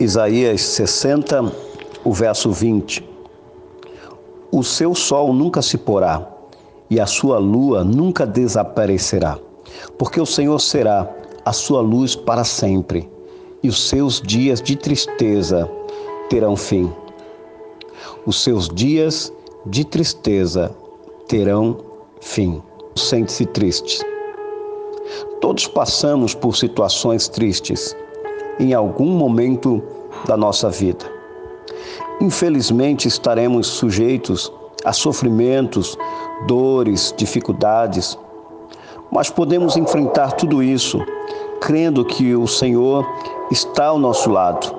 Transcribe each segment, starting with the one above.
Isaías 60, o verso 20. O seu sol nunca se porá e a sua lua nunca desaparecerá, porque o Senhor será a sua luz para sempre e os seus dias de tristeza terão fim. Os seus dias de tristeza terão fim. Sente-se triste. Todos passamos por situações tristes em algum momento da nossa vida. Infelizmente, estaremos sujeitos a sofrimentos, dores, dificuldades, mas podemos enfrentar tudo isso crendo que o Senhor está ao nosso lado.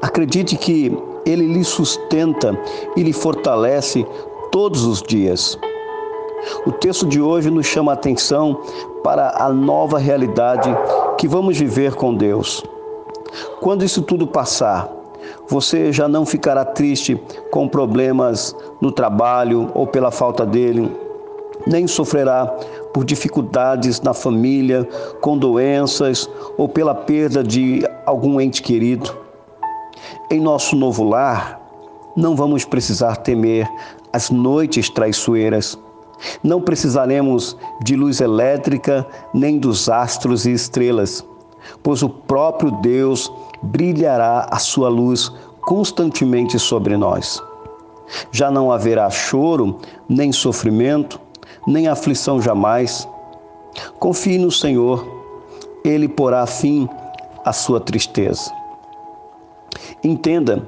Acredite que Ele lhe sustenta e lhe fortalece todos os dias. O texto de hoje nos chama a atenção para a nova realidade que vamos viver com Deus. Quando isso tudo passar, você já não ficará triste com problemas no trabalho ou pela falta dele, nem sofrerá por dificuldades na família, com doenças ou pela perda de algum ente querido. Em nosso novo lar, não vamos precisar temer as noites traiçoeiras. Não precisaremos de luz elétrica nem dos astros e estrelas pois o próprio Deus brilhará a sua luz constantemente sobre nós. Já não haverá choro, nem sofrimento, nem aflição jamais. Confie no Senhor, Ele porá fim à sua tristeza. Entenda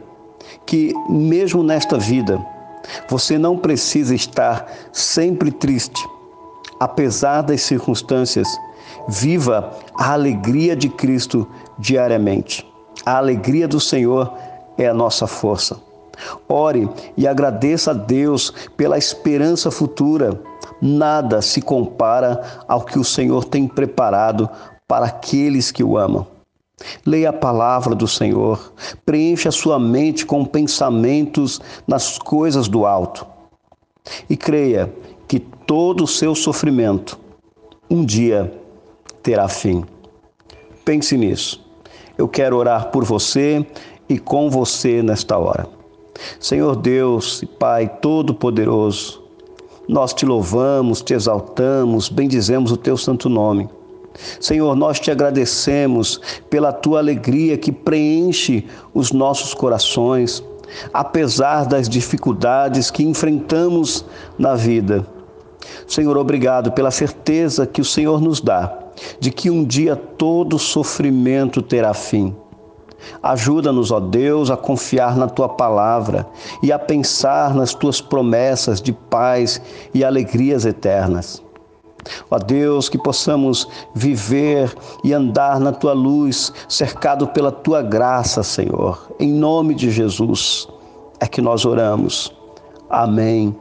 que, mesmo nesta vida, você não precisa estar sempre triste, apesar das circunstâncias Viva a alegria de Cristo diariamente. A alegria do Senhor é a nossa força. Ore e agradeça a Deus pela esperança futura. Nada se compara ao que o Senhor tem preparado para aqueles que o amam. Leia a palavra do Senhor, preencha sua mente com pensamentos nas coisas do alto. E creia que todo o seu sofrimento um dia terá fim. Pense nisso. Eu quero orar por você e com você nesta hora. Senhor Deus e Pai Todo-Poderoso, nós te louvamos, te exaltamos, bendizemos o teu santo nome. Senhor, nós te agradecemos pela tua alegria que preenche os nossos corações, apesar das dificuldades que enfrentamos na vida. Senhor, obrigado pela certeza que o Senhor nos dá de que um dia todo sofrimento terá fim. Ajuda-nos, ó Deus, a confiar na tua palavra e a pensar nas tuas promessas de paz e alegrias eternas. Ó Deus, que possamos viver e andar na tua luz, cercado pela tua graça, Senhor. Em nome de Jesus é que nós oramos. Amém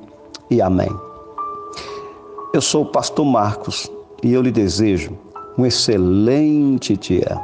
e amém. Eu sou o pastor Marcos e eu lhe desejo um excelente dia.